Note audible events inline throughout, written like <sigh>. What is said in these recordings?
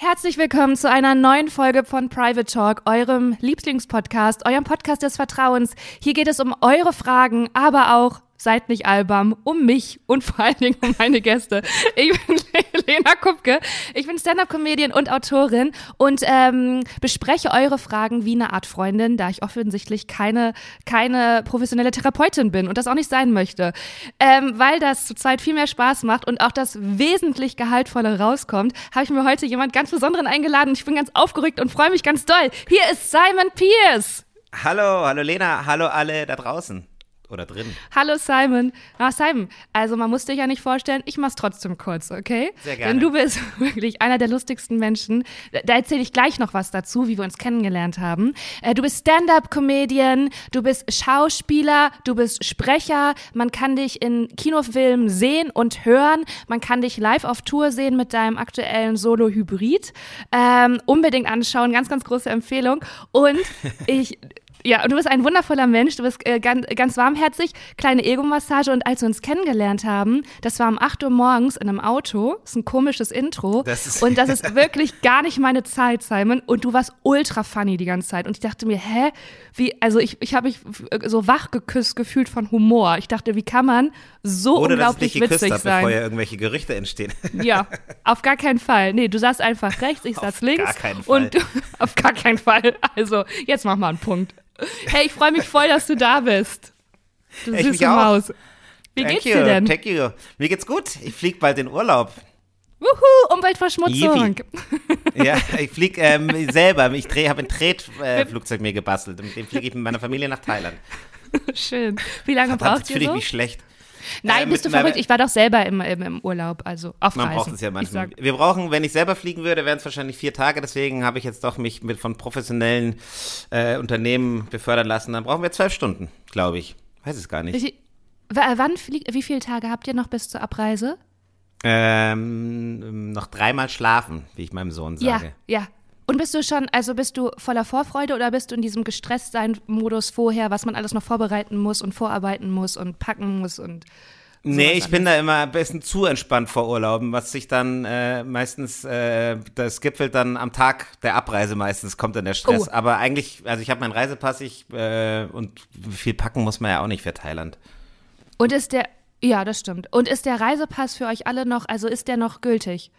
Herzlich willkommen zu einer neuen Folge von Private Talk, eurem Lieblingspodcast, eurem Podcast des Vertrauens. Hier geht es um eure Fragen, aber auch seid nicht albern, um mich und vor allen Dingen um meine Gäste. Ich bin Lena Kupke, ich bin Stand-Up-Comedian und Autorin und ähm, bespreche eure Fragen wie eine Art Freundin, da ich offensichtlich keine, keine professionelle Therapeutin bin und das auch nicht sein möchte. Ähm, weil das zurzeit viel mehr Spaß macht und auch das wesentlich Gehaltvolle rauskommt, habe ich mir heute jemand ganz Besonderen eingeladen. Ich bin ganz aufgeregt und freue mich ganz doll. Hier ist Simon Pierce. Hallo, hallo Lena, hallo alle da draußen oder drin. Hallo Simon. Ah, Simon, also man muss dich ja nicht vorstellen, ich mach's trotzdem kurz, okay? Sehr gerne. Denn du bist <laughs> wirklich einer der lustigsten Menschen. Da erzähle ich gleich noch was dazu, wie wir uns kennengelernt haben. Äh, du bist Stand-up-Comedian, du bist Schauspieler, du bist Sprecher. Man kann dich in Kinofilmen sehen und hören. Man kann dich live auf Tour sehen mit deinem aktuellen Solo-Hybrid. Ähm, unbedingt anschauen, ganz, ganz große Empfehlung. Und <laughs> ich ja, und du bist ein wundervoller Mensch, du bist äh, ganz, ganz warmherzig, kleine Ego-Massage und als wir uns kennengelernt haben, das war um 8 Uhr morgens in einem Auto, das ist ein komisches Intro Das ist- und das ist wirklich gar nicht meine Zeit, Simon und du warst ultra funny die ganze Zeit und ich dachte mir, hä, wie, also ich, ich habe mich so wach geküsst gefühlt von Humor. Ich dachte, wie kann man so dass ich unglaublich dich geküsst witzig habe, sein? bevor ja irgendwelche Gerüchte entstehen. <laughs> Ja, auf gar keinen Fall. Nee, du saßt einfach rechts, ich saß Auf links. gar keinen Fall. Und du, <laughs> auf gar keinen Fall. Also, jetzt mach mal einen Punkt. Hey, ich freue mich voll, dass du da bist. Du Ich süße auch. Maus. Wie Thank geht's you, dir denn? Thank you. Mir geht's gut. Ich flieg bald in Urlaub. Wuhu, Umweltverschmutzung. Ja, ich flieg ähm, selber. Ich habe ein Tretflugzeug äh, mir gebastelt. Mit dem fliege ich mit meiner Familie nach Thailand. <laughs> Schön. Wie lange Verdammt, braucht ihr fühle ich so? mich schlecht. Nein, Äh, bist du verrückt? Ich war doch selber im, im, im Urlaub, also auf Man Reisen. braucht es ja Ich manchmal. Wir brauchen, wenn ich selber fliegen würde, wären es wahrscheinlich vier Tage. Deswegen habe ich jetzt doch mich mit von professionellen äh, Unternehmen befördern lassen. Dann brauchen wir zwölf Stunden, glaube ich. Weiß es gar nicht. wie, w- wann fliegt, wie viele Tage habt ihr noch bis zur Abreise? Ähm, noch dreimal schlafen, wie ich meinem Sohn Ja, sage. ja. Und bist du schon, also bist du voller Vorfreude oder bist du in diesem Gestresst-Sein-Modus vorher, was man alles noch vorbereiten muss und vorarbeiten muss und packen muss und Nee, ich bin da immer ein bisschen zu entspannt vor Urlauben, was sich dann äh, meistens, äh, das gipfelt dann am Tag der Abreise meistens, kommt dann der Stress. Oh. Aber eigentlich, also ich habe meinen Reisepass ich, äh, und viel packen muss man ja auch nicht für Thailand. Und ist der, ja, das stimmt. Und ist der Reisepass für euch alle noch, also ist der noch gültig?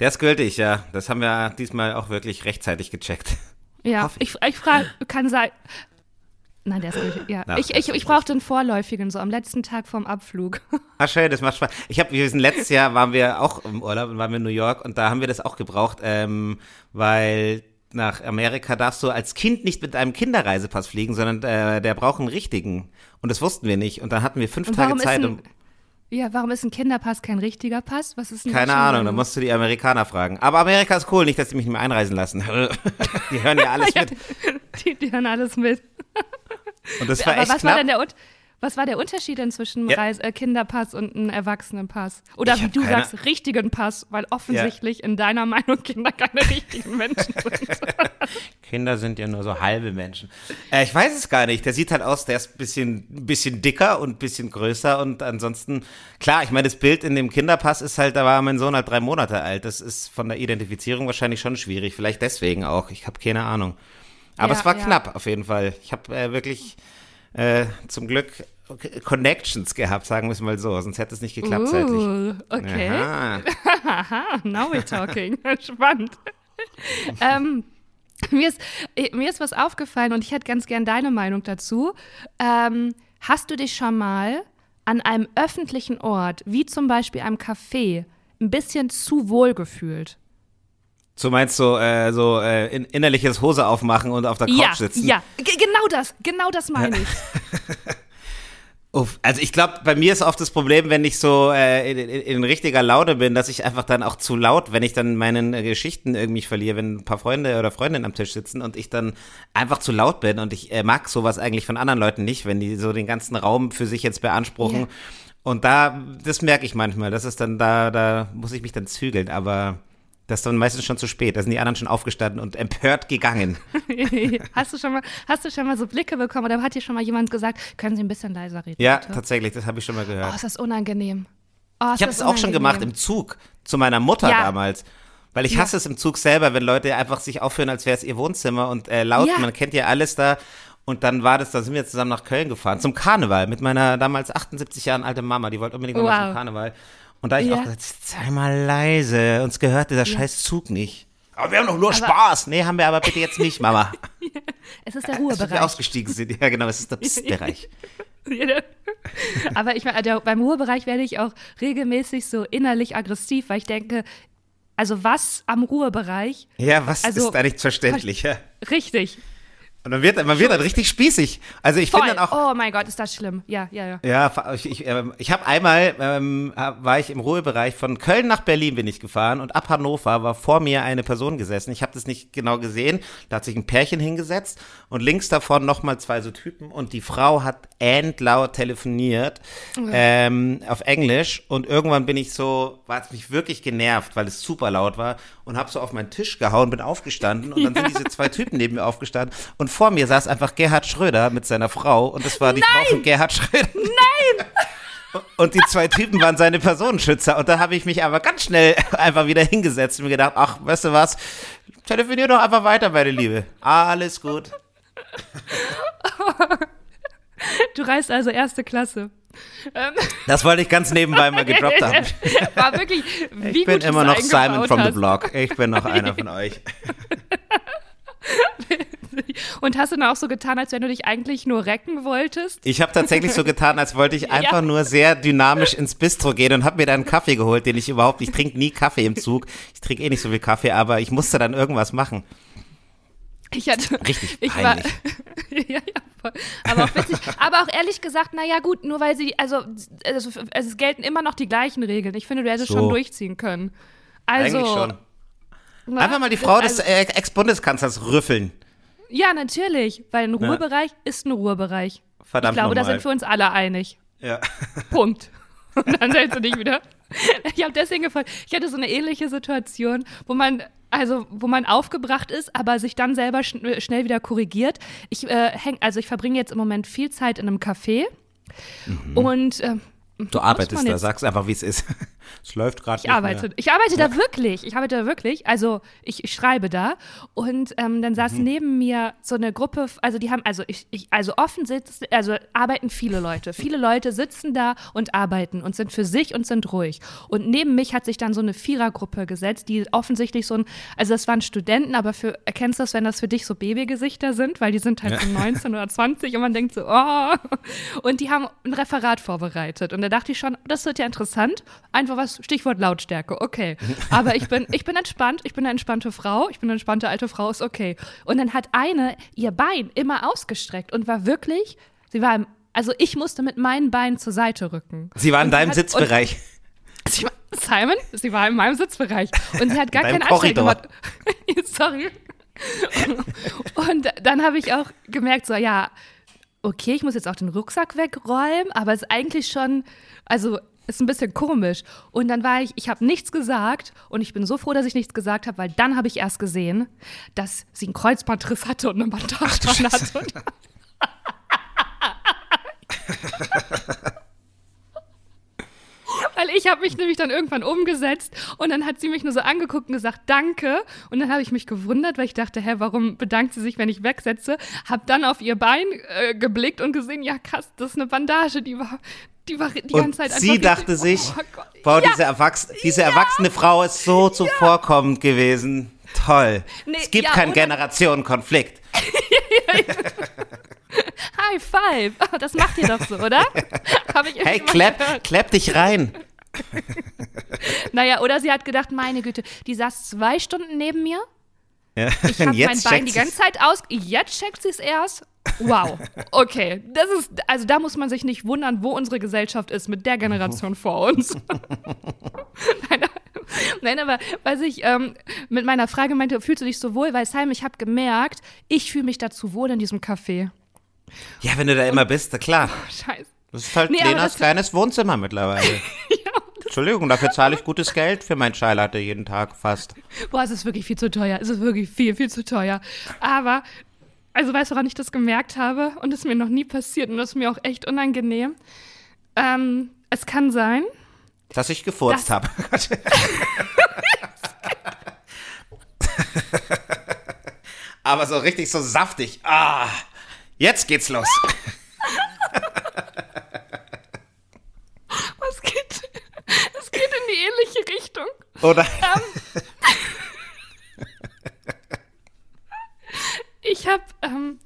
Der ist gültig, ja. Das haben wir diesmal auch wirklich rechtzeitig gecheckt. Ja, Hoffe ich, ich frage, kann sein. Nein, der ist gültig, ja. Na, ich ich, ich brauchte einen vorläufigen, so am letzten Tag vorm Abflug. <laughs> Ah, schön, das macht Spaß. Ich habe, wir sind letztes Jahr waren wir auch im Urlaub und waren wir in New York und da haben wir das auch gebraucht, ähm, weil nach Amerika darfst du als Kind nicht mit einem Kinderreisepass fliegen, sondern äh, der braucht einen richtigen. Und das wussten wir nicht. Und dann hatten wir fünf Tage Zeit, ein- um. Ja, warum ist ein Kinderpass kein richtiger Pass? Was ist Keine Ahnung, da musst du die Amerikaner fragen. Aber Amerika ist cool, nicht, dass die mich nicht mehr einreisen lassen. <laughs> die hören ja alles <laughs> mit. die, die hören alles mit. Und das <laughs> war Aber echt was knapp. war denn der was war der Unterschied denn zwischen einem Ja. Reis äh, Kinderpass und einem Erwachsenenpass? Oder wie du keine- sagst, richtigen Pass, weil offensichtlich in deiner Meinung Kinder keine richtigen Menschen sind. <laughs> Kinder sind ja nur so halbe Menschen. Äh, ich weiß es gar nicht. Der sieht halt aus, der ist ein bisschen, bisschen dicker und ein bisschen größer und ansonsten, klar, ich meine, das Bild in dem Kinderpass ist halt, da war mein Sohn halt drei Monate alt. Das ist von der Identifizierung wahrscheinlich schon schwierig. Vielleicht deswegen auch. Ich habe keine Ahnung. Aber Ja, es war ja. knapp auf jeden Fall. Ich habe äh, wirklich äh, zum Glück Connections gehabt, sagen wir es mal so. Sonst hätte es nicht geklappt zeitlich. Uh, okay. Aha. <laughs> Now we're talking. <laughs> Spannend. ähm, mir, ist, eh, mir ist was aufgefallen und ich hätte ganz gern deine Meinung dazu. Ähm, hast du dich schon mal an einem öffentlichen Ort, wie zum Beispiel einem Café, ein bisschen zu wohl gefühlt? So meinst du, äh, so äh, in, innerliches Hose aufmachen und auf der Couch Ja, sitzen? ja, G genau das, genau das meine ich. <laughs> Uff, also ich glaube, bei mir ist oft das Problem, wenn ich so äh, in, in, in richtiger Laune bin, dass ich einfach dann auch zu laut, wenn ich dann meinen äh, Geschichten irgendwie verliere, wenn ein paar Freunde oder Freundinnen am Tisch sitzen und ich dann einfach zu laut bin und ich äh, mag sowas eigentlich von anderen Leuten nicht, wenn die so den ganzen Raum für sich jetzt beanspruchen. Ja. Und da, das merke ich manchmal, das ist dann da, da muss ich mich dann zügeln, aber das ist dann meistens schon zu spät. Da sind die anderen schon aufgestanden und empört gegangen. <laughs> hast, du schon mal, hast du schon mal so Blicke bekommen oder hat dir schon mal jemand gesagt, können Sie ein bisschen leiser reden? Ja, bitte? tatsächlich, das habe ich schon mal gehört. Oh, ist das unangenehm. Oh, Ich habe das es auch schon gemacht im Zug zu meiner Mutter Ja. damals. Weil ich hasse es im Zug selber, wenn Leute einfach sich aufhören, als wäre es ihr Wohnzimmer und äh, laut, Ja. man kennt ja alles da. Und dann war das, da sind wir zusammen nach Köln gefahren, zum Karneval, mit meiner damals 78 Jahren alte Mama, die wollte unbedingt Wow. zum Karneval. Und da ich Ja. auch gesagt, sei mal leise, uns gehört dieser scheiß Zug nicht. Aber wir haben doch nur Spaß. Nee, haben wir aber bitte jetzt nicht, Mama. <laughs> Es ist der Als wir Ruhebereich. ausgestiegen sind. Ja, genau, es ist der Psst-Bereich. <laughs> Aber ich meine, beim Ruhebereich werde ich auch regelmäßig so innerlich aggressiv, weil ich denke, also was am Ruhebereich, Ja, was Also, ist da nicht verständlich? Ja. richtig, Und dann wird, man wird dann richtig spießig. Also ich finde dann auch, oh mein Gott, ist das schlimm. Ja, ja, ja. Ja, ich, ich, ähm, ich habe einmal, ähm, war ich im Ruhebereich, von Köln nach Berlin bin ich gefahren und ab Hannover war vor mir eine Person gesessen. Ich habe das nicht genau gesehen. Da hat sich ein Pärchen hingesetzt und links davon nochmal zwei so Typen und die Frau hat endlaut telefoniert ähm, auf Englisch und irgendwann bin ich so, war es mich wirklich genervt, weil es super laut war und habe so auf meinen Tisch gehauen, bin aufgestanden und dann sind <laughs> diese zwei Typen neben mir aufgestanden und vor mir saß einfach Gerhard Schröder mit seiner Frau und das war die Frau von Gerhard Schröder. <laughs> Und die zwei Typen waren seine Personenschützer. Und da habe ich mich aber ganz schnell <laughs> einfach wieder hingesetzt und mir gedacht, ach, weißt du was, telefonier doch einfach weiter, meine Liebe. Alles gut. <laughs> Du reist also erste Klasse. Ähm, Das wollte ich ganz nebenbei mal gedroppt haben. War wirklich, wie Ich bin immer noch Simon from the. Block. Ich bin noch einer von euch. Und hast du dann auch so getan, als wenn du dich eigentlich nur recken wolltest? Ich habe tatsächlich so getan, als wollte ich <laughs> einfach Ja. nur sehr dynamisch ins Bistro gehen und habe mir dann einen Kaffee geholt, den ich überhaupt, ich trinke nie Kaffee im Zug. Ich trinke eh nicht so viel Kaffee, aber ich musste dann irgendwas machen. Ich hatte, Richtig ich war, <laughs> ja, ja, voll. Aber auch witzig. Aber auch ehrlich gesagt, naja, gut, nur weil sie, also, also, also es gelten immer noch die gleichen Regeln. Ich finde, du hättest So. schon durchziehen können. Also, Eigentlich schon. na, Einfach mal die Frau also, des äh, Ex-Bundeskanzlers rüffeln. Ja, natürlich, weil ein Ruhebereich ist ein Ruhebereich. Verdammt ich glaube, da sind wir uns alle einig. Ja. <laughs> Punkt. Und dann stellst du dich wieder. Ich habe deswegen gefragt, ich hatte so eine ähnliche Situation, wo man, also wo man aufgebracht ist, aber sich dann selber schn schnell wieder korrigiert. Ich äh, häng, also ich verbringe jetzt im Moment viel Zeit in einem Café Mhm. und äh, Du arbeitest da, jetzt- sag's einfach, wie es ist. Es läuft gerade ich arbeite, ich arbeite da wirklich, ich arbeite da wirklich, also ich, ich schreibe da. Und ähm, dann Mhm. saß neben mir so eine Gruppe, also die haben, also ich, ich also offen sitzen, also arbeiten viele Leute, viele Leute sitzen da und arbeiten und sind für sich und sind ruhig. Und neben mich hat sich dann so eine Vierergruppe gesetzt, die offensichtlich so ein, also das waren Studenten, aber für, erkennst du das, wenn das für dich so Babygesichter sind, weil die sind halt so 19 oder 20 und man denkt so, oh, und die haben ein Referat vorbereitet. Und da dachte ich schon, das wird ja interessant, einfach was, Stichwort Lautstärke, okay. Aber ich bin, ich bin entspannt, ich bin eine entspannte Frau, ich bin eine entspannte alte Frau, ist okay. Und dann hat eine ihr Bein immer ausgestreckt und war wirklich, sie war im, also ich musste mit meinen Beinen zur Seite rücken. Sie war in deinem hat- Sitzbereich. Und Simon, sie war in meinem Sitzbereich und sie hat gar In deinem keine Anstrengung gemacht. <laughs> Sorry. Und dann habe ich auch gemerkt, so, ja, okay, ich muss jetzt auch den Rucksack wegräumen, aber es ist eigentlich schon, also ist ein bisschen komisch. Und dann war ich, ich habe nichts gesagt und ich bin so froh, dass ich nichts gesagt habe, weil dann habe ich erst gesehen, dass sie einen Kreuzbandriss hatte und eine Bandage dran hatte. <laughs> <laughs> Weil ich habe mich nämlich dann irgendwann umgesetzt und dann hat sie mich nur so angeguckt und gesagt, danke. Und dann habe ich mich gewundert, weil ich dachte, hä, warum bedankt sie sich, wenn ich wegsetze? Hab dann auf ihr Bein äh, geblickt und gesehen, ja krass, das ist eine Bandage, die war, die war die ganze Und Zeit sie dachte richtig- sich, oh boah, ja, diese, Erwachs diese erwachsene Frau ist so zuvorkommend gewesen. Toll. Nee, es gibt ja, keinen Generationenkonflikt. <laughs> High five. <laughs> Das macht ihr doch so, oder? <laughs> Hey, gehört. klepp dich rein. <laughs> Naja, oder sie hat gedacht, meine Güte, die saß zwei Stunden neben mir. Ja, Ich habe <laughs> mein Bein die ganze Zeit aus. Jetzt checkt sie es erst. Wow. Okay. Das ist, also da muss man sich nicht wundern, wo unsere Gesellschaft ist mit der Generation <laughs> vor uns. nein, nein, aber was ich ähm, mit meiner Frage meinte, fühlst du dich so wohl? Weil Simon, ich habe gemerkt, ich fühle mich dazu wohl in diesem Café. Ja, wenn du da immer bist, klar. Scheiße. Das ist halt Nee, Lenas kleines Wohnzimmer mittlerweile. Entschuldigung, dafür zahle ich gutes Geld für mein Chai jeden Tag fast. Boah, es ist wirklich viel zu teuer. Es ist wirklich viel, viel zu teuer. Aber, also weißt du, woran ich das gemerkt habe? Und es mir noch nie passiert und das ist mir auch echt unangenehm. Ähm, es kann sein. Dass ich gefurzt habe. <laughs> Aber so richtig so saftig. Ah, jetzt geht's los. Oder? Ähm, ich habe ähm,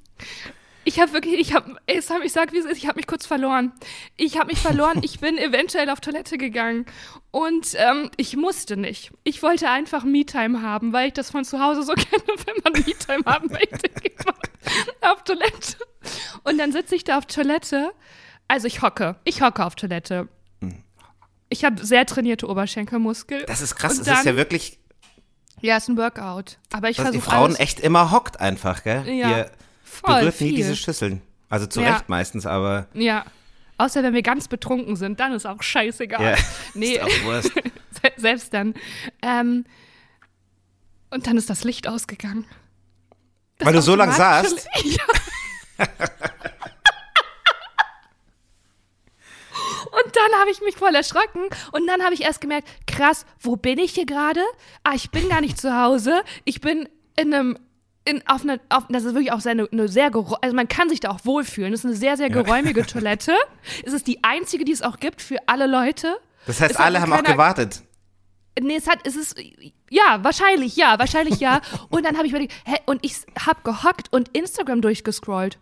ich habe wirklich, ich habe, ich sag, wie es ist, ich habe mich kurz verloren. Ich habe mich verloren, ich bin <laughs> eventuell auf Toilette gegangen und ähm, ich musste nicht. Ich wollte einfach Me-Time haben, weil ich das von zu Hause so <laughs> kenne, wenn man Me-Time haben möchte, geht man auf Toilette. Und dann sitze ich da auf Toilette, also ich hocke, ich hocke auf Toilette. Ich habe sehr trainierte Oberschenkelmuskel. Das ist krass, Und es ist ja dann- wirklich, Ja, ist ein Workout. Aber ich dass die versuche Frauen alles. echt immer hockt einfach, gell? Ja, Ihr voll berührt nie viel. diese Schüsseln. Also zu Ja. Recht meistens, aber Ja. Außer wenn wir ganz betrunken sind, dann ist auch scheißegal. ja, <laughs> Nee, ist auch Wurst. <laughs> se- selbst dann. Ähm, und dann ist das Licht ausgegangen. Das Weil du so lang automatische saßt? <laughs> Ja. Dann habe ich mich voll erschrocken und dann habe ich erst gemerkt, krass, wo bin ich hier gerade? Ah, ich bin gar nicht zu Hause. Ich bin in einem in, auf eine, auf, das ist wirklich auch sehr, eine, eine sehr, also man kann sich da auch wohlfühlen. Das ist eine sehr, sehr geräumige <laughs> Toilette. Es ist die einzige, die es auch gibt für alle Leute. Das heißt, Es alle haben auch keiner- gewartet. Nee, es hat, es ist, ja, wahrscheinlich, ja, wahrscheinlich ja. <laughs> Und dann habe ich überlegt, hä, und ich habe gehockt und Instagram durchgescrollt.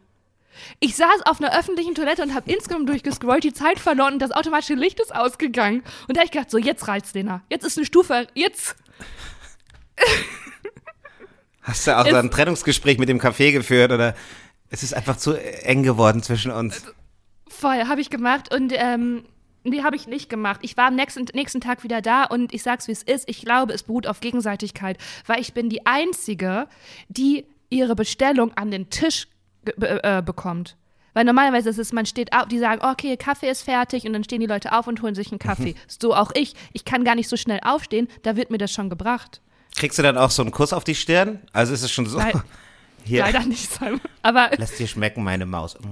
Ich saß auf einer öffentlichen Toilette und habe Instagram durchgescrollt, die Zeit verloren und das automatische Licht ist ausgegangen. Und da habe ich gedacht, so, jetzt reizt Lena. Jetzt ist eine Stufe, jetzt. Hast du auch so ein Trennungsgespräch mit dem Café geführt oder es ist einfach zu eng geworden zwischen uns? Voll, habe ich gemacht und ähm, nee, habe ich nicht gemacht. Ich war am nächsten, nächsten Tag wieder da und ich sag's wie es ist. Ich glaube, es beruht auf Gegenseitigkeit, weil ich bin die Einzige, die ihre Bestellung an den Tisch be äh, bekommt. Weil normalerweise ist es, man steht auf, die sagen, okay, Kaffee ist fertig und dann stehen die Leute auf und holen sich einen Kaffee. so auch ich. Ich kann gar nicht so schnell aufstehen, da wird mir das schon gebracht. Kriegst du dann auch so einen Kuss auf die Stirn? Also ist es schon so. Nein. <laughs> Hier, Leider nicht, Simon. Aber <laughs> lass dir schmecken, meine Maus. <laughs>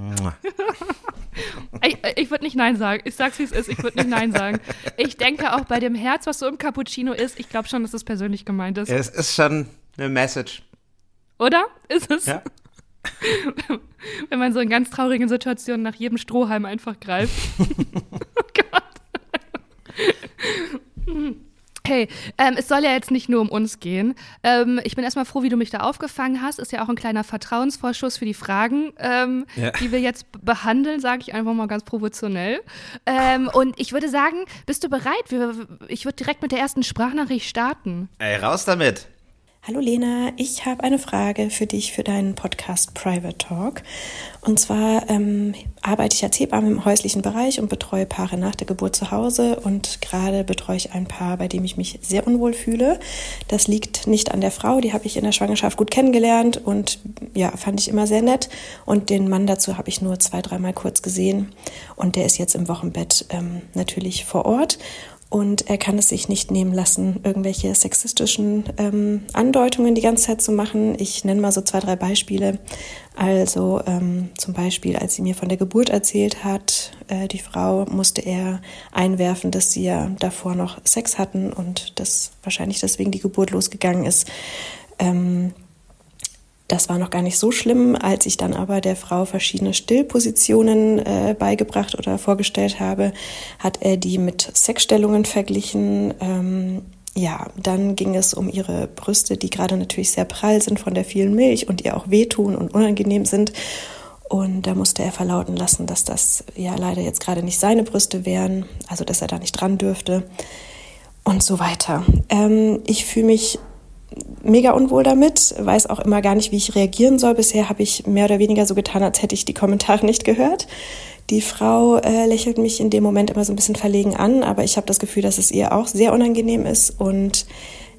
Ich, ich würde nicht Nein sagen. Ich sag's, wie es ist. Ich würde nicht Nein sagen. Ich denke auch bei dem Herz, was so im Cappuccino ist, ich glaube schon, dass es persönlich gemeint ist. Es ist schon eine Message. Oder? Ist es? Ja. Wenn man so in ganz traurigen Situationen nach jedem Strohhalm einfach greift. <laughs> oh Gott. Hey, ähm, es soll ja jetzt nicht nur um uns gehen. Ähm, ich bin erstmal froh, wie du mich da aufgefangen hast. Ist ja auch ein kleiner Vertrauensvorschuss für die Fragen, ähm, Ja. die wir jetzt behandeln, sage ich einfach mal ganz professionell. Ähm, und ich würde sagen, bist du bereit? Wir, ich würde direkt mit der ersten Sprachnachricht starten. Ey, raus damit. Hallo Lena, ich habe eine Frage für dich für deinen Podcast Private Talk. Und zwar ähm, arbeite ich als Hebamme im häuslichen Bereich und betreue Paare nach der Geburt zu Hause. Und gerade betreue ich ein Paar, bei dem ich mich sehr unwohl fühle. Das liegt nicht an der Frau, die habe ich in der Schwangerschaft gut kennengelernt und ja, fand ich immer sehr nett. Und den Mann dazu habe ich nur zwei, dreimal kurz gesehen. Und der ist jetzt im Wochenbett ähm, natürlich vor Ort. Und er kann es sich nicht nehmen lassen, irgendwelche sexistischen ähm, Andeutungen die ganze Zeit zu machen. Ich nenne mal so zwei, drei Beispiele. Also ähm, zum Beispiel, als sie mir von der Geburt erzählt hat, äh, die Frau musste er einwerfen, dass sie ja davor noch Sex hatten und dass wahrscheinlich deswegen die Geburt losgegangen ist. Ähm, das war noch gar nicht so schlimm, als ich dann aber der Frau verschiedene Stillpositionen äh, beigebracht oder vorgestellt habe, hat er die mit Sexstellungen verglichen. Ähm, ja, dann ging es um ihre Brüste, die gerade natürlich sehr prall sind von der vielen Milch und ihr auch wehtun und unangenehm sind. Und da musste er verlauten lassen, dass das ja leider jetzt gerade nicht seine Brüste wären, also dass er da nicht dran dürfte und so weiter. Ähm, ich fühle mich mega unwohl damit, weiß auch immer gar nicht, wie ich reagieren soll. Bisher habe ich mehr oder weniger so getan, als hätte ich die Kommentare nicht gehört. Die Frau äh, lächelt mich in dem Moment immer so ein bisschen verlegen an, aber ich habe das Gefühl, dass es ihr auch sehr unangenehm ist. Und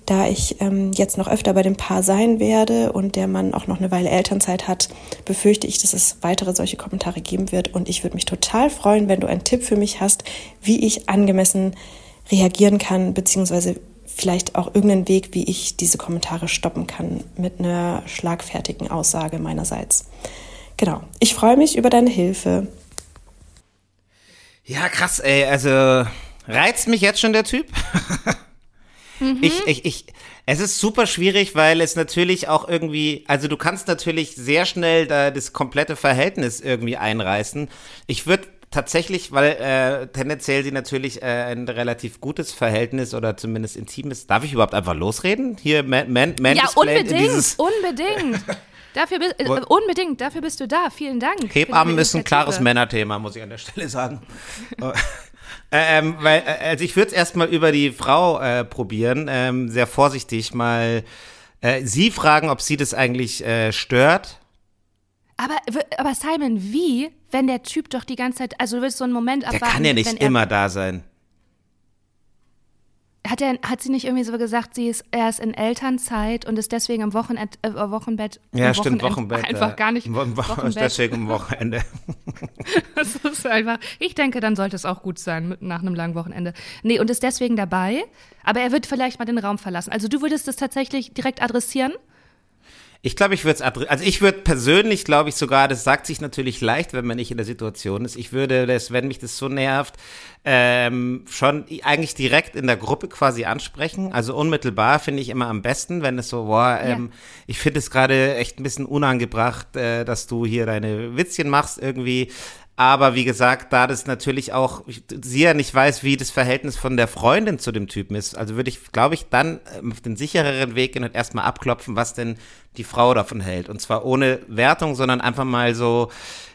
da ich ähm, jetzt noch öfter bei dem Paar sein werde und der Mann auch noch eine Weile Elternzeit hat, befürchte ich, dass es weitere solche Kommentare geben wird. Und ich würde mich total freuen, wenn du einen Tipp für mich hast, wie ich angemessen reagieren kann, beziehungsweise vielleicht auch irgendeinen Weg, wie ich diese Kommentare stoppen kann mit einer schlagfertigen Aussage meinerseits. Genau. Ich freue mich über deine Hilfe. Ja, krass, ey. Also reizt mich jetzt schon der Typ. <laughs> Mhm. Ich, ich, ich, es ist super schwierig, weil es natürlich auch irgendwie, also du kannst natürlich sehr schnell da das komplette Verhältnis irgendwie einreißen. Ich würde tatsächlich, weil äh, tendenziell sie natürlich äh, ein relativ gutes Verhältnis oder zumindest intimes. Darf ich überhaupt einfach losreden? Hier, man, man, man Ja, unbedingt, <laughs> unbedingt. Dafür bist, äh, unbedingt, dafür bist du da. Vielen Dank. Hebammen ist ein klares Männerthema, muss ich an der Stelle sagen. <laughs> ähm, weil, äh, also ich würde es erstmal über die Frau äh, probieren, ähm, sehr vorsichtig mal äh, sie fragen, ob sie das eigentlich äh, stört. Aber, aber Simon, wie, wenn der Typ doch die ganze Zeit, also du willst so einen Moment abwarten. Der kann ja nicht immer da sein. Hat, er, hat sie nicht irgendwie so gesagt, sie ist erst in Elternzeit und ist deswegen am Wochenend, äh, Wochenbett. Ja, stimmt, Wochenbett. Einfach äh, gar nicht. Wochenbett. <laughs> Deswegen am Wochenende. <laughs> das ist einfach. Ich denke, dann sollte es auch gut sein mit, nach einem langen Wochenende. Nee, und ist deswegen dabei, aber er wird vielleicht mal den Raum verlassen. Also du würdest es tatsächlich direkt adressieren? Ich glaube, ich würde es, also ich würde persönlich, glaube ich sogar, das sagt sich natürlich leicht, wenn man nicht in der Situation ist. Ich würde das, wenn mich das so nervt, ähm, schon eigentlich direkt in der Gruppe quasi ansprechen. Also unmittelbar finde ich immer am besten, wenn es so, boah, ähm, ja. ich finde es gerade echt ein bisschen unangebracht, äh, dass du hier deine Witzchen machst irgendwie. Aber wie gesagt, da das natürlich auch, sie ja nicht weiß, wie das Verhältnis von der Freundin zu dem Typen ist, also würde ich, glaube ich, dann ähm, auf den sichereren Weg gehen und erstmal abklopfen, was denn die Frau davon hält. Und zwar ohne Wertung, sondern einfach mal so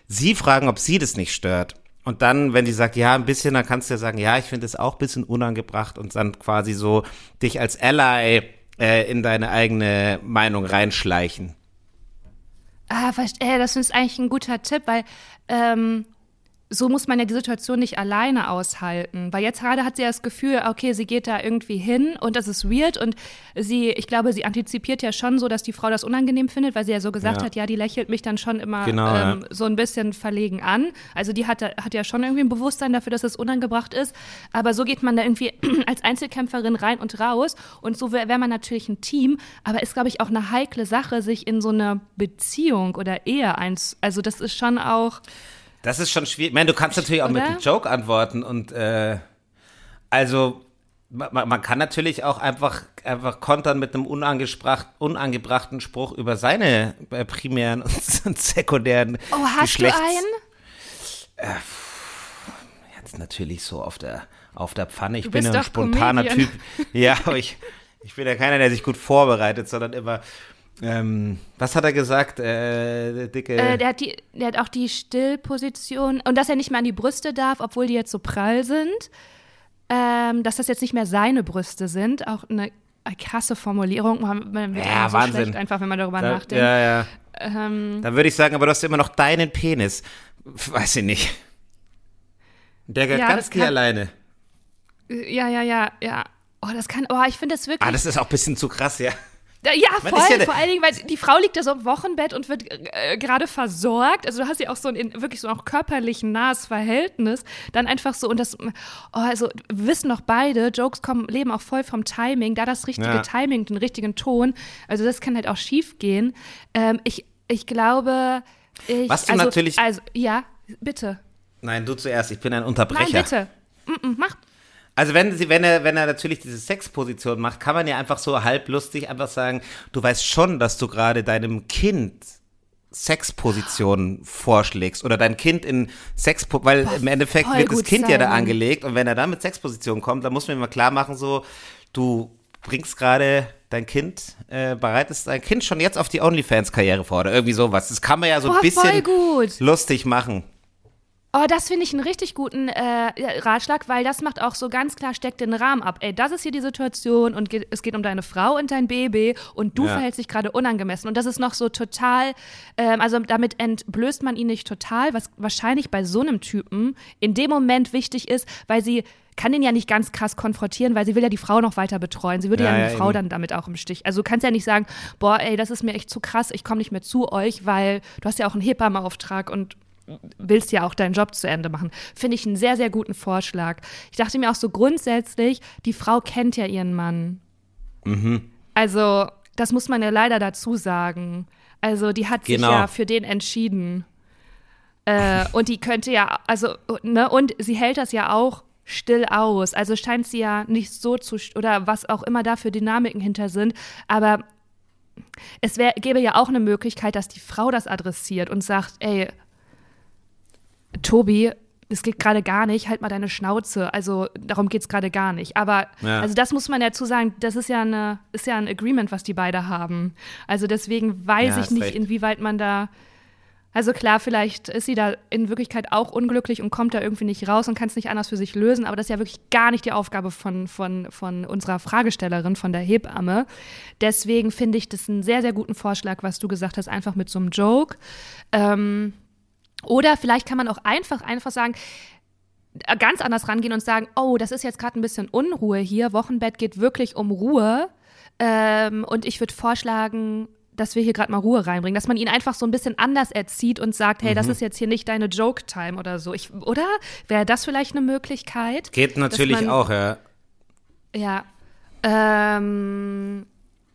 sie fragen, ob sie das nicht stört. Und dann, wenn die sagt, ja, ein bisschen, dann kannst du ja sagen, ja, ich finde es auch ein bisschen unangebracht und dann quasi so dich als Ally äh, in deine eigene Meinung reinschleichen. Ah, äh, das ist eigentlich ein guter Tipp, weil ähm, so muss man ja die Situation nicht alleine aushalten. Weil jetzt gerade hat sie ja das Gefühl, okay, sie geht da irgendwie hin und das ist weird und sie, ich glaube, sie antizipiert ja schon so, dass die Frau das unangenehm findet, weil sie ja so gesagt ja. hat, ja, die lächelt mich dann schon immer genau, ähm, ja. so ein bisschen verlegen an. Also die hat, hat ja schon irgendwie ein Bewusstsein dafür, dass es unangebracht ist. Aber so geht man da irgendwie <clears throat> als Einzelkämpferin rein und raus und so wäre wär man natürlich ein Team. Aber ist, glaube ich, auch eine heikle Sache, sich in so eine Beziehung oder Ehe eins, also das ist schon auch das ist schon schwierig. Ich meine, du kannst natürlich auch Oder? mit einem Joke antworten und äh, also man, man, kann natürlich auch einfach, einfach kontern mit einem unangebrachten Spruch über seine äh, primären <laughs> und sekundären Oh, hast Geschlechts du einen? Äh, jetzt natürlich so auf der, auf der Pfanne. Ich bin ja ein spontaner Comedian. Typ. Ja, <laughs> aber ich, ich bin ja keiner, der sich gut vorbereitet, sondern immer ähm, was hat er gesagt, äh, der dicke? Äh, der, hat die, der hat auch die Stillposition und dass er nicht mehr an die Brüste darf, obwohl die jetzt so prall sind. Ähm, dass das jetzt nicht mehr seine Brüste sind, auch eine krasse Formulierung. Man wird ja, so Wahnsinn. schlecht, einfach wenn man darüber da, nachdenkt. Ja, ja. Ähm, Dann würde ich sagen, aber du hast immer noch deinen Penis. Weiß ich nicht. Der gehört ja, ganz dir alleine. Ja, ja, ja, ja. Oh, das kann, oh, ich finde das wirklich. Ah, das ist auch ein bisschen zu krass, ja. Ja, voll, ja vor allen Dingen, weil die Frau liegt da so im Wochenbett und wird äh, gerade versorgt. Also du hast ja auch so ein wirklich so auch körperlich nahes Verhältnis. Dann einfach so, und das, oh, also wissen doch beide, Jokes kommen, leben auch voll vom Timing, da das richtige ja. Timing, den richtigen Ton. Also das kann halt auch schief gehen. Ähm, ich, ich glaube, ich, Was du also, natürlich. Also, ja, bitte. Nein, du zuerst, ich bin ein Unterbrecher. Nein, bitte. Mm -mm, mach. Also wenn sie, wenn er, wenn er natürlich diese Sexposition macht, kann man ja einfach so halblustig einfach sagen, du weißt schon, dass du gerade deinem Kind Sexpositionen vorschlägst oder dein Kind in Sex, weil Boah, im Endeffekt wird das Kind sein. ja da angelegt und wenn er dann mit Sexpositionen kommt, dann muss man immer klar machen, so, du bringst gerade dein Kind, äh, bereitest dein Kind schon jetzt auf die OnlyFans-Karriere vor oder irgendwie sowas. Das kann man ja so Boah, ein bisschen lustig machen. Oh, das finde ich einen richtig guten äh, Ratschlag, weil das macht auch so ganz klar, steckt den Rahmen ab. Ey, das ist hier die Situation und geht, es geht um deine Frau und dein Baby und du ja. verhältst dich gerade unangemessen. Und das ist noch so total, ähm, also damit entblößt man ihn nicht total, was wahrscheinlich bei so einem Typen in dem Moment wichtig ist, weil sie kann ihn ja nicht ganz krass konfrontieren, weil sie will ja die Frau noch weiter betreuen. Sie würde ja, ja die ja, Frau eben. dann damit auch im Stich. Also du kannst ja nicht sagen, boah, ey, das ist mir echt zu krass, ich komme nicht mehr zu euch, weil du hast ja auch einen Hebammeauftrag und willst ja auch deinen Job zu Ende machen. Finde ich einen sehr, sehr guten Vorschlag. Ich dachte mir auch so grundsätzlich, die Frau kennt ja ihren Mann. Mhm. Also, das muss man ja leider dazu sagen. Also, die hat genau. sich ja für den entschieden. Äh, und die könnte ja, also, ne, und sie hält das ja auch still aus. Also scheint sie ja nicht so zu, oder was auch immer da für Dynamiken hinter sind. Aber es wär, gäbe ja auch eine Möglichkeit, dass die Frau das adressiert und sagt, ey, Tobi, das geht gerade gar nicht, halt mal deine Schnauze. Also darum geht es gerade gar nicht. Aber ja. also das muss man dazu sagen, das ist ja eine, ist ja ein Agreement, was die beide haben. Also deswegen weiß ja, ich nicht, recht. inwieweit man da. Also klar, vielleicht ist sie da in Wirklichkeit auch unglücklich und kommt da irgendwie nicht raus und kann es nicht anders für sich lösen, aber das ist ja wirklich gar nicht die Aufgabe von, von, von unserer Fragestellerin, von der Hebamme. Deswegen finde ich das einen sehr, sehr guten Vorschlag, was du gesagt hast, einfach mit so einem Joke. Ähm, oder vielleicht kann man auch einfach, einfach sagen, äh, ganz anders rangehen und sagen, oh, das ist jetzt gerade ein bisschen Unruhe hier, Wochenbett geht wirklich um Ruhe. Ähm, und ich würde vorschlagen, dass wir hier gerade mal Ruhe reinbringen, dass man ihn einfach so ein bisschen anders erzieht und sagt, hey, mhm. das ist jetzt hier nicht deine Joke-Time oder so. Ich, oder? Wäre das vielleicht eine Möglichkeit? Geht natürlich man, auch, ja. Ja. Ähm,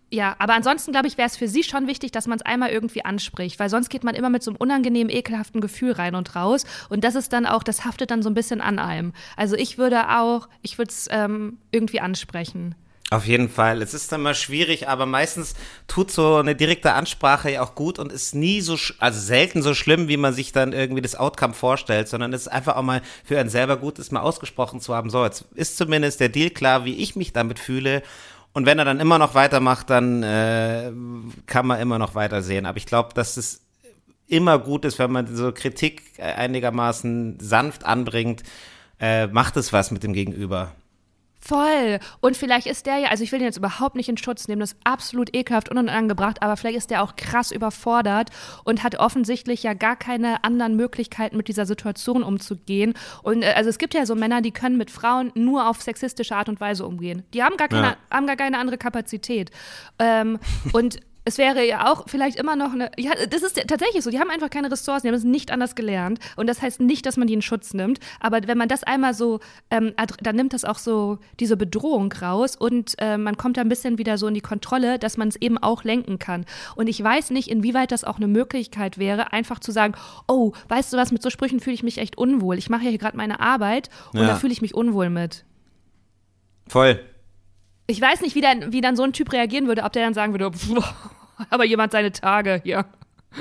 ja, aber ansonsten glaube ich, wäre es für sie schon wichtig, dass man es einmal irgendwie anspricht, weil sonst geht man immer mit so einem unangenehmen, ekelhaften Gefühl rein und raus und das ist dann auch, das haftet dann so ein bisschen an einem. Also ich würde auch, ich würde es ähm, irgendwie ansprechen. Auf jeden Fall. Es ist dann mal schwierig, aber meistens tut so eine direkte Ansprache ja auch gut und ist nie so, also selten so schlimm, wie man sich dann irgendwie das Outcome vorstellt, sondern es ist einfach auch mal für einen selber gut, es mal ausgesprochen zu haben. So, jetzt ist zumindest der Deal klar, wie ich mich damit fühle und wenn er dann immer noch weitermacht, dann äh, kann man immer noch weitersehen. Aber ich glaube, dass es immer gut ist, wenn man so Kritik einigermaßen sanft anbringt, äh, macht es was mit dem Gegenüber. Voll. Und vielleicht ist der ja, also ich will den jetzt überhaupt nicht in Schutz nehmen, das ist absolut ekelhaft und unangebracht, aber vielleicht ist der auch krass überfordert und hat offensichtlich ja gar keine anderen Möglichkeiten, mit dieser Situation umzugehen. Und äh, also es gibt ja so Männer, die können mit Frauen nur auf sexistische Art und Weise umgehen. Die haben gar keine, ja. haben gar keine andere Kapazität. Ähm, und es wäre ja auch vielleicht immer noch eine. Ja, das ist tatsächlich so. Die haben einfach keine Ressourcen, die haben es nicht anders gelernt. Und das heißt nicht, dass man die in Schutz nimmt. Aber wenn man das einmal so, ähm, dann nimmt das auch so diese Bedrohung raus und äh, man kommt da ein bisschen wieder so in die Kontrolle, dass man es eben auch lenken kann. Und ich weiß nicht, inwieweit das auch eine Möglichkeit wäre, einfach zu sagen: Oh, weißt du was, mit so Sprüchen fühle ich mich echt unwohl. Ich mache ja hier gerade meine Arbeit und ja. da fühle ich mich unwohl mit. Voll. Ich weiß nicht, wie dann, wie dann so ein Typ reagieren würde, ob der dann sagen würde, <laughs> <laughs> aber jemand seine Tage hier.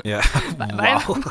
Ja. <laughs> Wow. <laughs>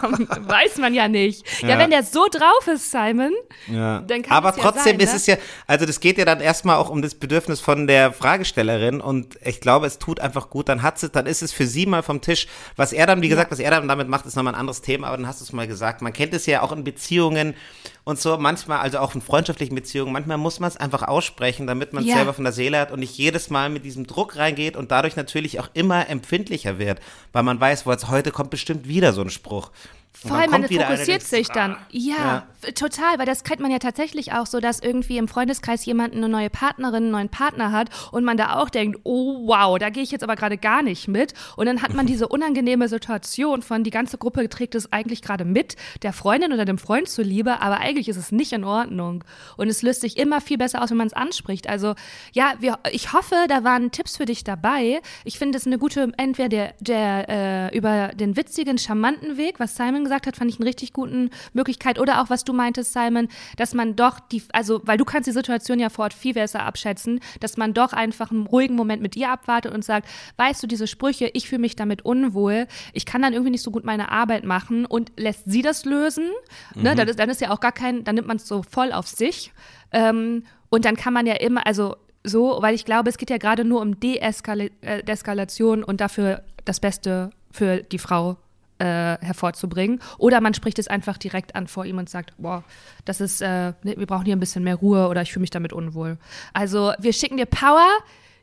weiß man ja nicht. Ja. ja. wenn der so drauf ist, Simon, ja. dann kann Aber trotzdem ja sein, ist ne? es ja, also das geht ja dann erstmal auch um das Bedürfnis von der Fragestellerin und ich glaube, es tut einfach gut, dann hat sie, dann ist es für sie mal vom Tisch. Was er dann, wie gesagt, was er dann damit macht, ist nochmal ein anderes Thema, aber dann hast du es mal gesagt. Man kennt es ja auch in Beziehungen und so, manchmal, also auch in freundschaftlichen Beziehungen, manchmal muss man es einfach aussprechen, damit man es selber von der Seele hat und nicht jedes Mal mit diesem Druck reingeht und dadurch natürlich auch immer empfindlicher wird, weil man weiß, wo jetzt heute kommt bestimmt wieder so ein Spruch. Voll, man fokussiert sich dann. Ja, ja, total, weil das kennt man ja tatsächlich auch so, dass irgendwie im Freundeskreis jemand eine neue Partnerin, einen neuen Partner hat und man da auch denkt, oh wow, da gehe ich jetzt aber gerade gar nicht mit. Und dann hat man diese unangenehme Situation von, die ganze Gruppe trägt es eigentlich gerade mit, der Freundin oder dem Freund zuliebe, aber eigentlich ist es nicht in Ordnung. Und es löst sich immer viel besser aus, wenn man es anspricht. Also ja, wir, ich hoffe, da waren Tipps für dich dabei. Ich finde es eine gute, entweder der, der äh, über den witzigen, charmanten Weg, was Simon gesagt hat, fand ich eine richtig guten Möglichkeit. Oder auch, was du meintest, Simon, dass man doch die, also, weil du kannst die Situation ja vor Ort viel besser abschätzen, dass man doch einfach einen ruhigen Moment mit ihr abwartet und sagt, weißt du, diese Sprüche, ich fühle mich damit unwohl, ich kann dann irgendwie nicht so gut meine Arbeit machen und lässt sie das lösen. Ne? Mhm. Ne? Dann, ist, dann ist ja auch gar kein, dann nimmt man es so voll auf sich. Ähm, und dann kann man ja immer, also so, weil ich glaube, es geht ja gerade nur um Deeskalation äh, und dafür das Beste für die Frau äh, hervorzubringen. Oder man spricht es einfach direkt an vor ihm und sagt, boah, das ist, äh, wir brauchen hier ein bisschen mehr Ruhe oder ich fühle mich damit unwohl. Also wir schicken dir Power,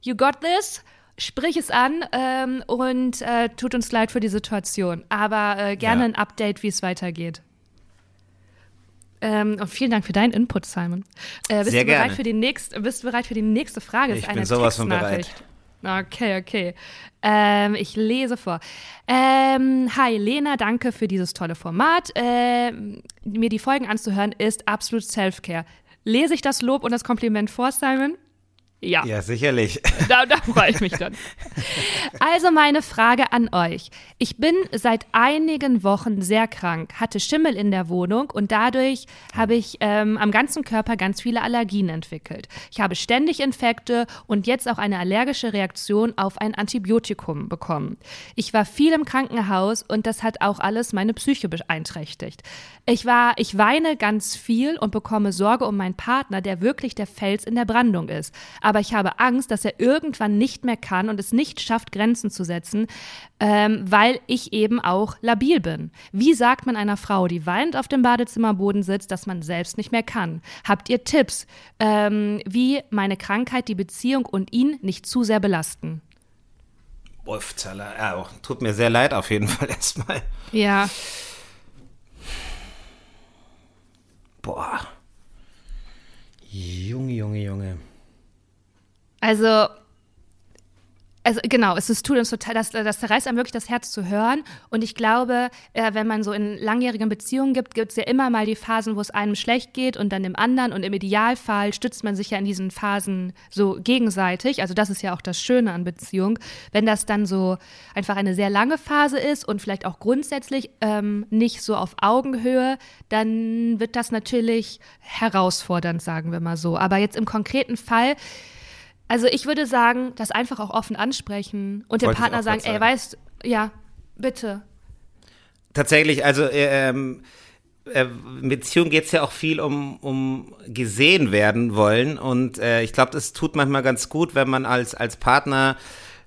you got this. Sprich es an ähm, und äh, tut uns leid für die Situation. Aber äh, gerne ja. ein Update, wie es weitergeht. Ähm, und vielen Dank für deinen Input, Simon. Äh, bist Sehr du bereit gerne. für die nächste, bist du bereit für die nächste Frage? Ich bin sowas von bereit. Okay, okay. Ähm, ich lese vor. Ähm, hi Lena, danke für dieses tolle Format. Ähm, mir die Folgen anzuhören ist absolut Self-Care. Lese ich das Lob und das Kompliment vor, Simon? Ja. Ja, sicherlich. <laughs> Da, da freue ich mich dann. Also meine Frage an euch. Ich bin seit einigen Wochen sehr krank, hatte Schimmel in der Wohnung und dadurch habe ich ähm, am ganzen Körper ganz viele Allergien entwickelt. Ich habe ständig Infekte und jetzt auch eine allergische Reaktion auf ein Antibiotikum bekommen. Ich war viel im Krankenhaus und das hat auch alles meine Psyche beeinträchtigt. Ich war, ich weine ganz viel und bekomme Sorge um meinen Partner, der wirklich der Fels in der Brandung ist. Aber ich habe Angst, dass er irgendwann nicht mehr kann und es nicht schafft, Grenzen zu setzen, ähm, weil ich eben auch labil bin. Wie sagt man einer Frau, die weinend auf dem Badezimmerboden sitzt, dass man selbst nicht mehr kann? Habt ihr Tipps, ähm, wie meine Krankheit die Beziehung und ihn nicht zu sehr belasten? Wolfzaller, ja, tut mir sehr leid auf jeden <laughs> Fall erstmal. Ja. Boah. Junge, Junge, Junge. Also, also genau, es tut uns total, das, das zerreißt einem wirklich das Herz zu hören. Und ich glaube, äh, wenn man so in langjährigen Beziehungen gibt, gibt es ja immer mal die Phasen, wo es einem schlecht geht und dann dem anderen. Und im Idealfall stützt man sich ja in diesen Phasen so gegenseitig. Also das ist ja auch das Schöne an Beziehung. Wenn das dann so einfach eine sehr lange Phase ist und vielleicht auch grundsätzlich ähm, nicht so auf Augenhöhe, dann wird das natürlich herausfordernd, sagen wir mal so. Aber jetzt im konkreten Fall also ich würde sagen, das einfach auch offen ansprechen und dem Wollte Partner sagen, ey, weißt, ja, bitte. Tatsächlich, also ähm, äh, in Beziehung geht es ja auch viel um, um gesehen werden wollen. Und äh, ich glaube, das tut manchmal ganz gut, wenn man als, als Partner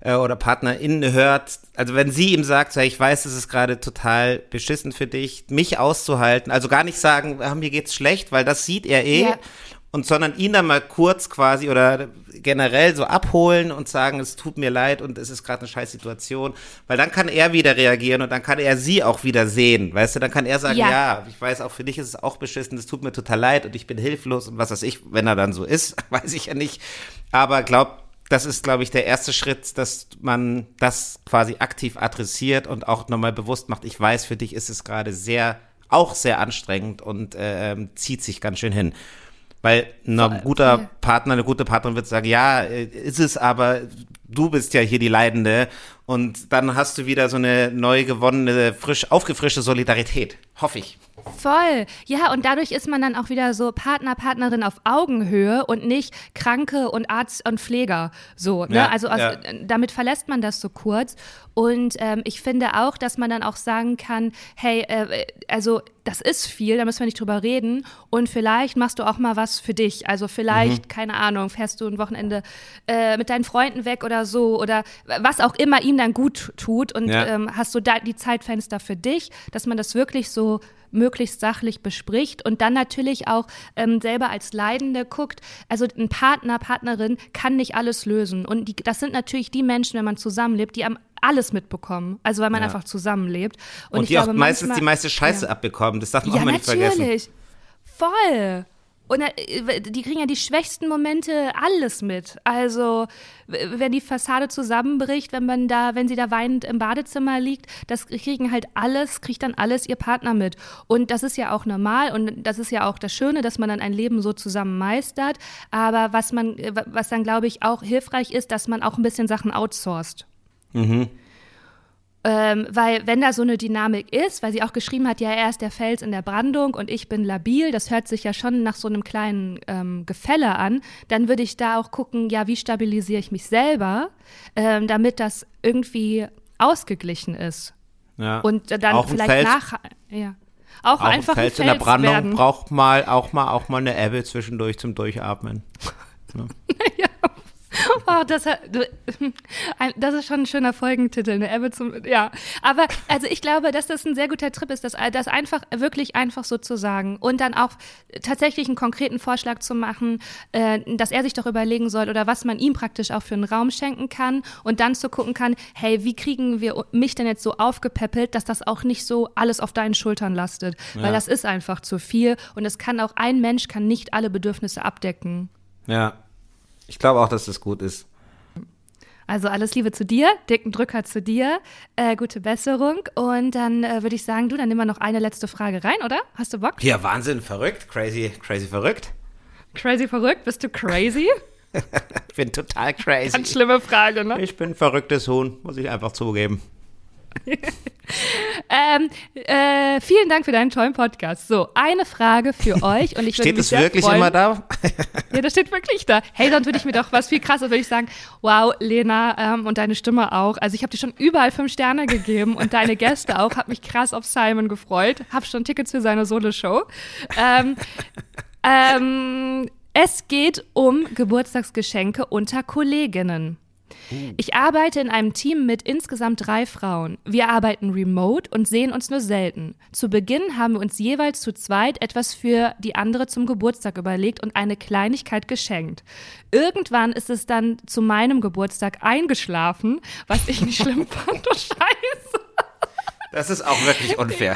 äh, oder Partnerin hört, also wenn sie ihm sagt, so, ich weiß, es ist gerade total beschissen für dich, mich auszuhalten, also gar nicht sagen, ah, mir geht's schlecht, weil das sieht er eh. Ja. Und sondern ihn dann mal kurz quasi oder generell so abholen und sagen, es tut mir leid und es ist gerade eine scheiß Situation. Weil dann kann er wieder reagieren und dann kann er sie auch wieder sehen. Weißt du, dann kann er sagen, Ja. ja, ich weiß, auch für dich ist es auch beschissen, es tut mir total leid und ich bin hilflos und was weiß ich, wenn er dann so ist, <laughs> weiß ich ja nicht. Aber glaub, das ist, glaube ich, der erste Schritt, dass man das quasi aktiv adressiert und auch nochmal bewusst macht, ich weiß, für dich ist es gerade sehr, auch sehr anstrengend und ähm, zieht sich ganz schön hin. Weil ein guter. Partner, eine gute Partnerin wird sagen, ja, äh, ist es, aber du bist ja hier die Leidende. Und dann hast du wieder so eine neu gewonnene, frisch aufgefrischte Solidarität. Hoffe ich. Voll. Ja, und dadurch ist man dann auch wieder so Partner, Partnerin auf Augenhöhe und nicht Kranke und Arzt und Pfleger. So, ne? Ja, also aus, ja. damit verlässt man das so kurz. Und ähm, ich finde auch, dass man dann auch sagen kann, hey, äh, also das ist viel, da müssen wir nicht drüber reden. Und vielleicht machst du auch mal was für dich. Also vielleicht, keine Ahnung, fährst du ein Wochenende äh, mit deinen Freunden weg oder so oder was auch immer ihm dann gut tut. Und Ja. ähm, hast du da die Zeitfenster für dich, dass man das wirklich so möglichst sachlich bespricht und dann natürlich auch ähm, selber als Leidende guckt. Also ein Partner, Partnerin kann nicht alles lösen. Und die, das sind natürlich die Menschen, wenn man zusammenlebt, die am alles mitbekommen. Also weil man Ja. einfach zusammenlebt. Und, ich die auch glaube, meistens manchmal- die meiste Scheiße ja. abbekommen. Das darf man Ja, auch mal nicht vergessen. natürlich. Voll. Und äh, die kriegen ja die schwächsten Momente alles mit. Also, wenn die Fassade zusammenbricht, wenn man da, wenn sie da weinend im Badezimmer liegt, das kriegen halt alles, kriegt dann alles ihr Partner mit. Und das ist ja auch normal und das ist ja auch das Schöne, dass man dann ein Leben so zusammen meistert. Aber was man, äh, was dann glaube ich auch hilfreich ist, dass man auch ein bisschen Sachen outsourced. Ähm, weil wenn da so eine Dynamik ist, weil sie auch geschrieben hat, ja, er ist der Fels in der Brandung und ich bin labil, das hört sich ja schon nach so einem kleinen ähm, Gefälle an, dann würde ich da auch gucken, ja, wie stabilisiere ich mich selber, ähm, damit das irgendwie ausgeglichen ist. Ja. Und dann Auch ein vielleicht Fels- nach, ja. Auch, Auch ein einfach Fels ein in der Brandung werden. braucht mal auch mal auch mal eine Ebbe zwischendurch zum Durchatmen. <laughs> <laughs> Oh, das, hat- <laughs> das ist schon ein schöner Folgentitel, eine Ebbe zum, ja. Aber, also ich glaube, dass das ein sehr guter Trip ist, das, das einfach, wirklich einfach so zu sagen und dann auch tatsächlich einen konkreten Vorschlag zu machen, äh, dass er sich doch überlegen soll oder was man ihm praktisch auch für einen Raum schenken kann und dann zu gucken kann, hey, wie kriegen wir mich denn jetzt so aufgepäppelt, dass das auch nicht so alles auf deinen Schultern lastet, weil Ja. das ist einfach zu viel und es kann auch, ein Mensch kann nicht alle Bedürfnisse abdecken. Ja. Ich glaube auch, dass das gut ist. Also alles Liebe zu dir, dicken Drücker zu dir, äh, gute Besserung und dann äh, würde ich sagen, du, dann nehmen wir noch eine letzte Frage rein, oder? Hast du Bock? Ja, Wahnsinn, verrückt, crazy, crazy verrückt. Crazy verrückt, bist du crazy? <laughs> ich bin total crazy. Ganz schlimme Frage, ne? Ich bin ein verrücktes Huhn, muss ich einfach zugeben. <laughs> ähm, äh, vielen Dank für deinen tollen Podcast. So, eine Frage für <laughs> euch. Und ich Steht es wirklich freuen. immer da? <laughs> ja, das steht wirklich da. Hey, dann würde ich mir doch was viel krasser, würde ich sagen, wow, Lena ähm, und deine Stimme auch. Also ich habe dir schon überall fünf Sterne gegeben und deine Gäste auch. Hab mich krass auf Simon gefreut. Hab schon Tickets für seine Solo-Show. Ähm, ähm, es geht um Geburtstagsgeschenke unter Kolleginnen. Ich arbeite in einem Team mit insgesamt drei Frauen. Wir arbeiten remote und sehen uns nur selten. Zu Beginn haben wir uns jeweils zu zweit etwas für die andere zum Geburtstag überlegt und eine Kleinigkeit geschenkt. Irgendwann ist es dann zu meinem Geburtstag eingeschlafen, was ich nicht schlimm <laughs> fand. Oh Scheiße. Das ist auch wirklich unfair.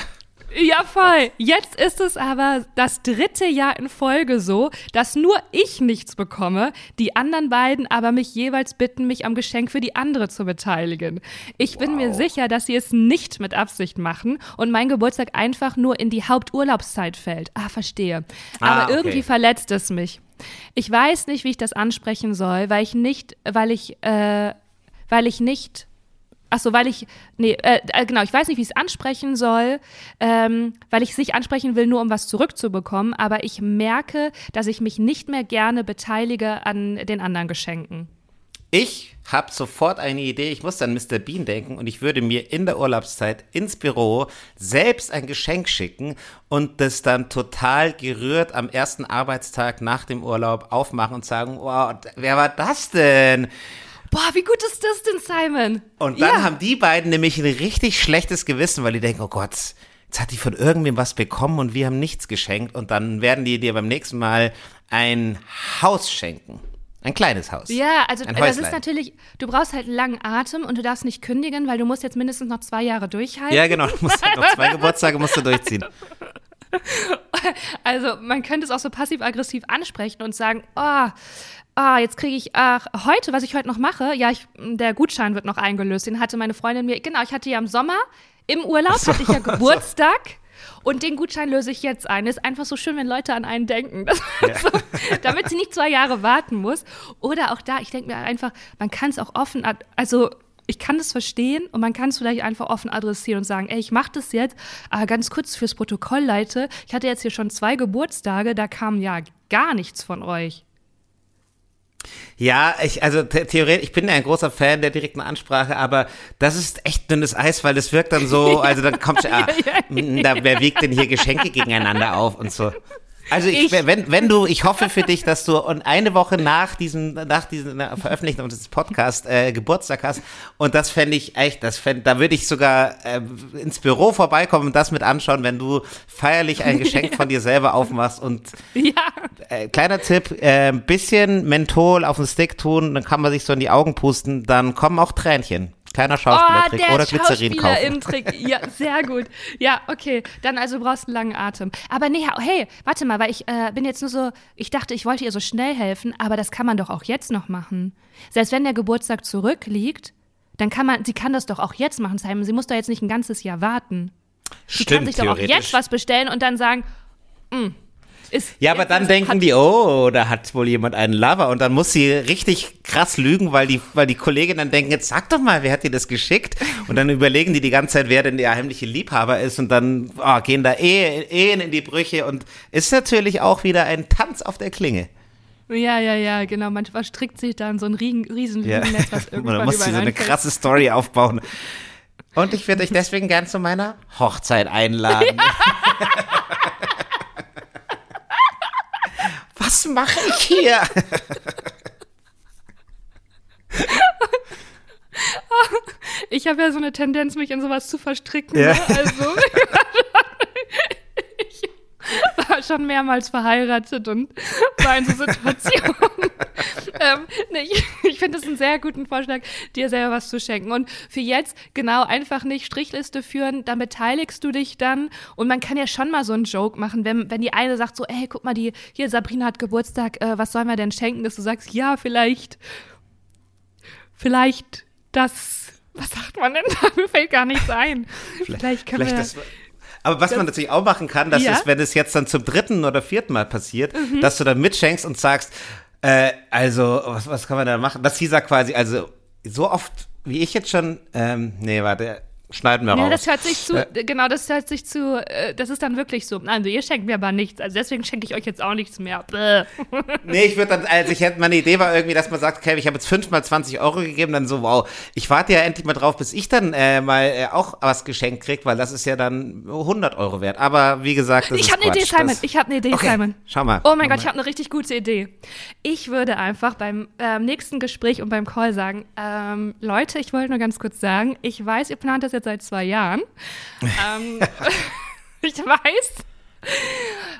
Ja, voll. Jetzt ist es aber das dritte Jahr in Folge so, dass nur ich nichts bekomme, die anderen beiden aber mich jeweils bitten, mich am Geschenk für die andere zu beteiligen. Ich bin wow. mir sicher, dass sie es nicht mit Absicht machen und mein Geburtstag einfach nur in die Haupturlaubszeit fällt. Ah, verstehe. Aber ah, okay. irgendwie verletzt es mich. Ich weiß nicht, wie ich das ansprechen soll, weil ich nicht, weil ich, äh, weil ich nicht Ach so, weil ich, nee, äh, äh, genau, ich weiß nicht, wie ich es ansprechen soll, ähm, weil ich es nicht ansprechen will, nur um was zurückzubekommen, aber ich merke, dass ich mich nicht mehr gerne beteilige an den anderen Geschenken. Ich habe sofort eine Idee, ich muss an Mr. Bean denken und ich würde mir in der Urlaubszeit ins Büro selbst ein Geschenk schicken und das dann total gerührt am ersten Arbeitstag nach dem Urlaub aufmachen und sagen, wow, wer war das denn? Boah, wie gut ist das denn, Simon? Und dann ja. haben die beiden nämlich ein richtig schlechtes Gewissen, weil die denken, oh Gott, jetzt hat die von irgendwem was bekommen und wir haben nichts geschenkt. Und dann werden die dir beim nächsten Mal ein Haus schenken. Ein kleines Haus. Ja, also das ist natürlich, du brauchst halt einen langen Atem und du darfst nicht kündigen, weil du musst jetzt mindestens noch zwei Jahre durchhalten. Ja, genau, du musst halt noch zwei Geburtstage musst du durchziehen. <laughs> Also man könnte es auch so passiv-aggressiv ansprechen und sagen, oh, ah, jetzt kriege ich, ach, heute, was ich heute noch mache, ja, ich, der Gutschein wird noch eingelöst. Den hatte meine Freundin mir, genau, ich hatte ja im Sommer, im Urlaub so, hatte ich ja Geburtstag. So. Und den Gutschein löse ich jetzt ein. Ist einfach so schön, wenn Leute an einen denken. <laughs> Ja. So, damit sie nicht zwei Jahre warten muss. Oder auch da, ich denke mir einfach, man kann es auch offen, also ich kann das verstehen und man kann es vielleicht einfach offen adressieren und sagen, ey, ich mache das jetzt, aber ganz kurz fürs Protokoll, Leute, ich hatte jetzt hier schon zwei Geburtstage, da kam ja gar nichts von euch. Ja, ich, also theoretisch, ich bin ja ein großer Fan der direkten Ansprache, aber das ist echt dünnes Eis, weil das wirkt dann so, <laughs> also dann kommt, ah, <laughs> da, wer wiegt denn hier Geschenke gegeneinander auf und so. Also ich, ich, wenn, wenn du, ich hoffe für dich, dass du und eine Woche nach diesem, nach diesem Veröffentlichung des Podcasts äh, Geburtstag hast. Und das fände ich echt, das fänd, da würde ich sogar äh, ins Büro vorbeikommen und das mit anschauen, wenn du feierlich ein Geschenk <laughs> von dir selber aufmachst. Und ja. äh, kleiner Tipp, äh, bisschen Menthol auf den Stick tun, dann kann man sich so in die Augen pusten, dann kommen auch Tränchen. Kleiner Schauspielertrick oh, oder Glycerin kaufen. Trick. Ja, <laughs> sehr gut. Ja, okay. Dann also brauchst du einen langen Atem. Aber nee, hey, warte mal, weil ich äh, bin jetzt nur so, ich dachte, ich wollte ihr so schnell helfen, aber das kann man doch auch jetzt noch machen. Selbst wenn der Geburtstag zurückliegt, dann kann man, sie kann das doch auch jetzt machen, Simon. Sie muss doch jetzt nicht ein ganzes Jahr warten. Sie Stimmt, kann sich doch auch jetzt was bestellen und dann sagen, mh, mm, ist ja, aber dann denken die, oh, da hat wohl jemand einen Lover und dann muss sie richtig krass lügen, weil die, weil die Kolleginnen dann denken, jetzt sag doch mal, wer hat dir das geschickt? Und dann überlegen die die ganze Zeit, wer denn der heimliche Liebhaber ist und dann oh, gehen da Ehen, Ehen in die Brüche und ist natürlich auch wieder ein Tanz auf der Klinge. Ja, ja, ja, genau. Man verstrickt sich dann so ein riesen, riesen ja. Lügennetz, was <laughs> irgendwann Man muss sie so eine krasse Story aufbauen. Und ich würde euch deswegen gern zu meiner Hochzeit einladen. Ja. <laughs> <laughs> was mache ich <laughs> hier? <laughs> Ich habe ja so eine Tendenz, mich in sowas zu verstricken. Ja. Ne? Also, <laughs> schon mehrmals verheiratet und <laughs> war in so Situationen. <laughs> ähm, nee, ich, ich finde es einen sehr guten Vorschlag, dir selber was zu schenken. Und für jetzt genau einfach nicht Strichliste führen, dann beteiligst du dich dann. Und man kann ja schon mal so einen Joke machen, wenn, wenn die eine sagt so, ey, guck mal, die, hier Sabrina hat Geburtstag, äh, was sollen wir denn schenken? Dass du sagst, ja, vielleicht, vielleicht das, was sagt man denn da? <laughs> Mir fällt gar nichts ein. Vielleicht, vielleicht können vielleicht wir. Das, aber was das, man natürlich auch machen kann, dass ja? es, wenn es jetzt dann zum dritten oder vierten Mal passiert, mhm. dass du dann mitschenkst und sagst, Äh, also, was, was kann man da machen? Das hieß er quasi, also so oft, wie ich jetzt schon, ähm, nee, warte, schneiden wir Ja, raus. das hört sich zu, Äh, genau, das hört sich zu, äh, das ist dann wirklich so. Also ihr schenkt mir aber nichts, also deswegen schenke ich euch jetzt auch nichts mehr. Bäh. <laughs> Nee, ich würde dann, also ich hätte, meine Idee war irgendwie, dass man sagt, okay, ich habe jetzt fünfmal 20 Euro gegeben, dann so, wow, ich warte ja endlich mal drauf, bis ich dann äh, mal äh, auch was geschenkt krieg, weil das ist ja dann 100 Euro wert. Aber wie gesagt, das Ich habe eine Idee. Simon. Das- Ich habe eine Idee, Okay, Simon. schau mal. Oh mein Gott, ich mal. habe eine richtig gute Idee. Ich würde einfach beim ähm, nächsten Gespräch und beim Call sagen, ähm, Leute, ich wollte nur ganz kurz sagen, ich weiß, ihr plant das jetzt seit zwei Jahren. <laughs> ähm, <laughs> ich weiß.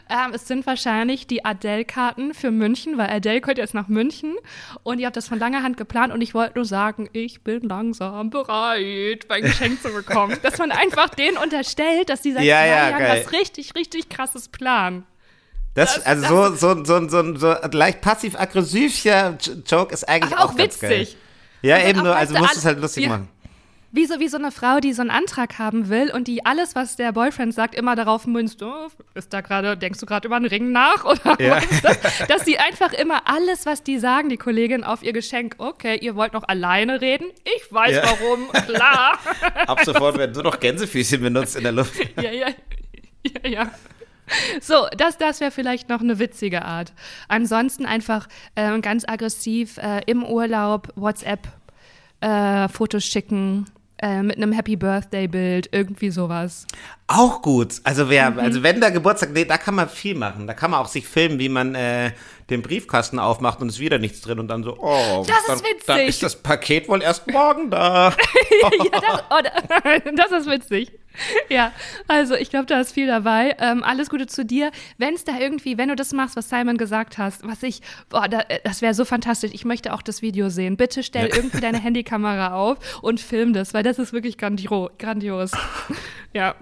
Ähm, es sind wahrscheinlich die Adele-Karten für München, weil Adele kommt jetzt nach München und ihr habt das von langer Hand geplant und ich wollte nur sagen, ich bin langsam bereit, mein Geschenk zu bekommen. <laughs> Dass man einfach denen unterstellt, dass die seit Ja, zwei ja, Jahren geil. was richtig, richtig krasses planen. Das, Das- also so, so, so, so, so leicht passiv-aggressiver Joke ist eigentlich auch, auch ganz geil. witzig. Ja, dann eben nur, also du, musst alle- es halt lustig Ja. machen. Wie so, wie so eine Frau, die so einen Antrag haben will und die alles, was der Boyfriend sagt, immer darauf münzt, oh, ist da gerade, denkst du gerade über einen Ring nach? Oder Ja. das? <laughs> Dass sie einfach immer alles, was die sagen, die Kollegin, auf ihr Geschenk, okay, ihr wollt noch alleine reden? Ich weiß Ja. warum, klar. <laughs> Ab sofort werden nur noch Gänsefüßchen benutzt in der Luft. <laughs> ja, ja, ja, ja. So, das, das wäre vielleicht noch eine witzige Art. Ansonsten einfach ähm, ganz aggressiv äh, im Urlaub WhatsApp äh, Fotos schicken äh, mit einem Happy Birthday Bild, irgendwie sowas. Auch gut. Also wer, Mhm. also wenn der Geburtstag, nee, da kann man viel machen. Da kann man auch sich filmen, wie man äh, den Briefkasten aufmacht und ist wieder nichts drin und dann so, oh, Das ist dann, witzig. dann ist das Paket wohl erst morgen da. <laughs> ja, das, oh, da- <laughs> das ist witzig. <laughs> Ja, also ich glaube, da ist viel dabei. Ähm, alles Gute zu dir. Wenn es da irgendwie, wenn du das machst, was Simon gesagt hast, was ich, boah, da, äh, das wäre so fantastisch. Ich möchte auch das Video sehen. Bitte stell irgendwie deine <laughs> Handykamera auf und film das, weil das ist wirklich grandio grandios. <laughs> ja.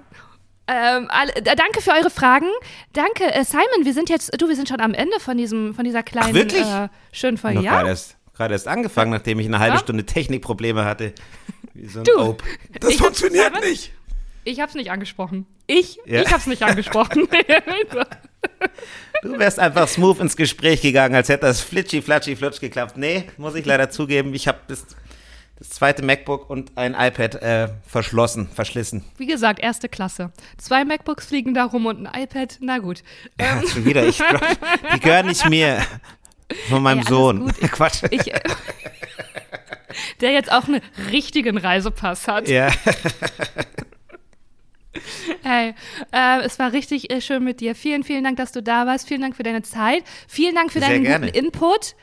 Ähm, alle, da- danke für eure Fragen. Danke, äh, Simon. Wir sind jetzt, du, wir sind schon am Ende von diesem, von dieser kleinen, wirklich? Äh, schönen Folge. Ja, gerade erst, gerade erst angefangen, nachdem ich eine halbe Ja? Stunde Technikprobleme hatte. Wie so ein Du, Ope. Das funktioniert nicht. Ich hab's nicht angesprochen. Ich, Ja. ich hab's nicht angesprochen. <laughs> Du wärst einfach smooth ins Gespräch gegangen, als hätte das flitschi, flatschi, flutsch geklappt. Nee, muss ich leider zugeben, ich habe das, das zweite MacBook und ein iPad äh, verschlossen, verschlissen. Wie gesagt, erste Klasse. Zwei MacBooks fliegen da rum und ein iPad. Na gut. Ja, schon wieder, ich glaub, die gehören nicht mir. Von meinem alles Sohn. Ich- <laughs> Quatsch. Ich, äh, <laughs> der jetzt auch einen richtigen Reisepass hat. ja. Hey, äh, es war richtig äh, schön mit dir. Vielen, vielen Dank, dass du da warst. Vielen Dank für deine Zeit. Vielen Dank für Sehr deinen gerne. guten Input.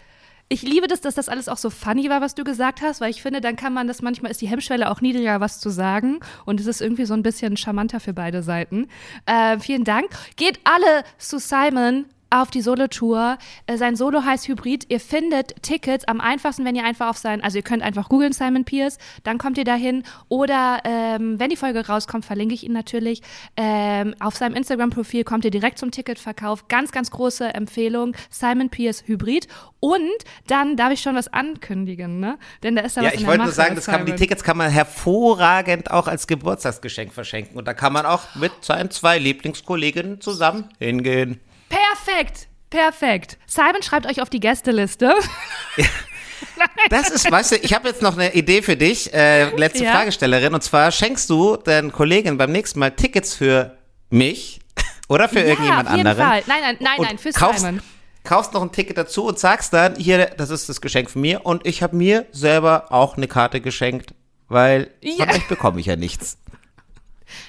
Ich liebe das, dass das alles auch so funny war, was du gesagt hast, weil ich finde, dann kann man das manchmal ist die Hemmschwelle auch niedriger, was zu sagen. Und es ist irgendwie so ein bisschen charmanter für beide Seiten. Äh, vielen Dank. Geht alle zu Simon auf die Solo-Tour. Äh, sein Solo heißt Hybrid. Ihr findet Tickets am einfachsten, wenn ihr einfach auf sein, also ihr könnt einfach googeln Simon Pierce, dann kommt ihr dahin. Oder ähm, wenn die Folge rauskommt, verlinke ich ihn natürlich. Ähm, auf seinem Instagram-Profil kommt ihr direkt zum Ticketverkauf. Ganz, ganz große Empfehlung. Simon Pierce Hybrid. Und dann darf ich schon was ankündigen, ne? Denn da ist da Ja, was ich wollte nur sagen, das kann, die Simon. Tickets kann man hervorragend auch als Geburtstagsgeschenk verschenken. Und da kann man auch mit seinen zwei Lieblingskolleginnen zusammen hingehen. Perfekt. Perfekt. Simon schreibt euch auf die Gästeliste. <laughs> Das ist, weißt du, ich habe jetzt noch eine Idee für dich, äh, letzte Ja? Fragestellerin. Und zwar schenkst du deinen Kolleginnen beim nächsten Mal Tickets für mich <laughs> oder für irgendjemand ja, auf jeden anderen. Fall. Nein, nein, nein, und nein, für kaufst, Simon. kaufst noch ein Ticket dazu und sagst dann, hier, das ist das Geschenk von mir. Und ich habe mir selber auch eine Karte geschenkt, weil Ja. von euch bekomme ich ja nichts.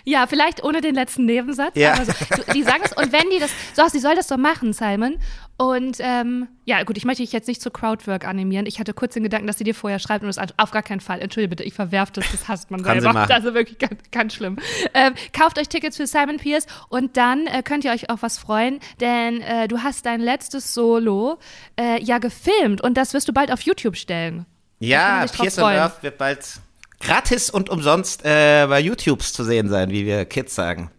Ja, vielleicht ohne den letzten Nebensatz. Ja. So, die sagen es, und wenn die das, so, sie soll das so machen, Simon. Und ähm, ja, gut, ich möchte dich jetzt nicht zu Crowdwork animieren. Ich hatte kurz den Gedanken, dass sie dir vorher schreibt und das auf gar keinen Fall. Entschuldige bitte, ich verwerfe das, das hasst man Kann selber. Also wirklich ganz, ganz schlimm. Ähm, kauft euch Tickets für Simon Pierce und dann äh, könnt ihr euch auf was freuen, denn äh, du hast dein letztes Solo äh, ja gefilmt und das wirst du bald auf YouTube stellen. Ja, Pierce on. Earth wird bald gratis und umsonst äh, bei YouTubes zu sehen sein, wie wir Kids sagen.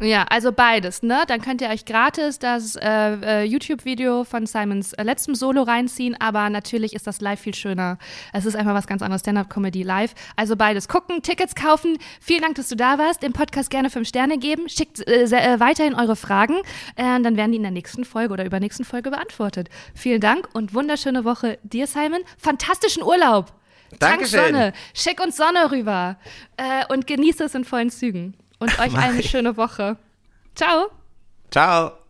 Ja, also beides, ne? Dann könnt ihr euch gratis das äh, äh, YouTube-Video von Simons äh, letztem Solo reinziehen, aber natürlich ist das live viel schöner. Es ist einfach was ganz anderes, Stand-Up-Comedy live. Also beides gucken, Tickets kaufen. Vielen Dank, dass du da warst. Dem Podcast gerne fünf Sterne geben. Schickt äh, äh, weiterhin eure Fragen. Dann werden die in der nächsten Folge oder übernächsten Folge beantwortet. Vielen Dank und wunderschöne Woche dir, Simon. Fantastischen Urlaub. Dankeschön. Tank Sonne. Schick uns Sonne rüber. Äh, und genießt es in vollen Zügen und euch eine schöne Woche. Ciao. Ciao.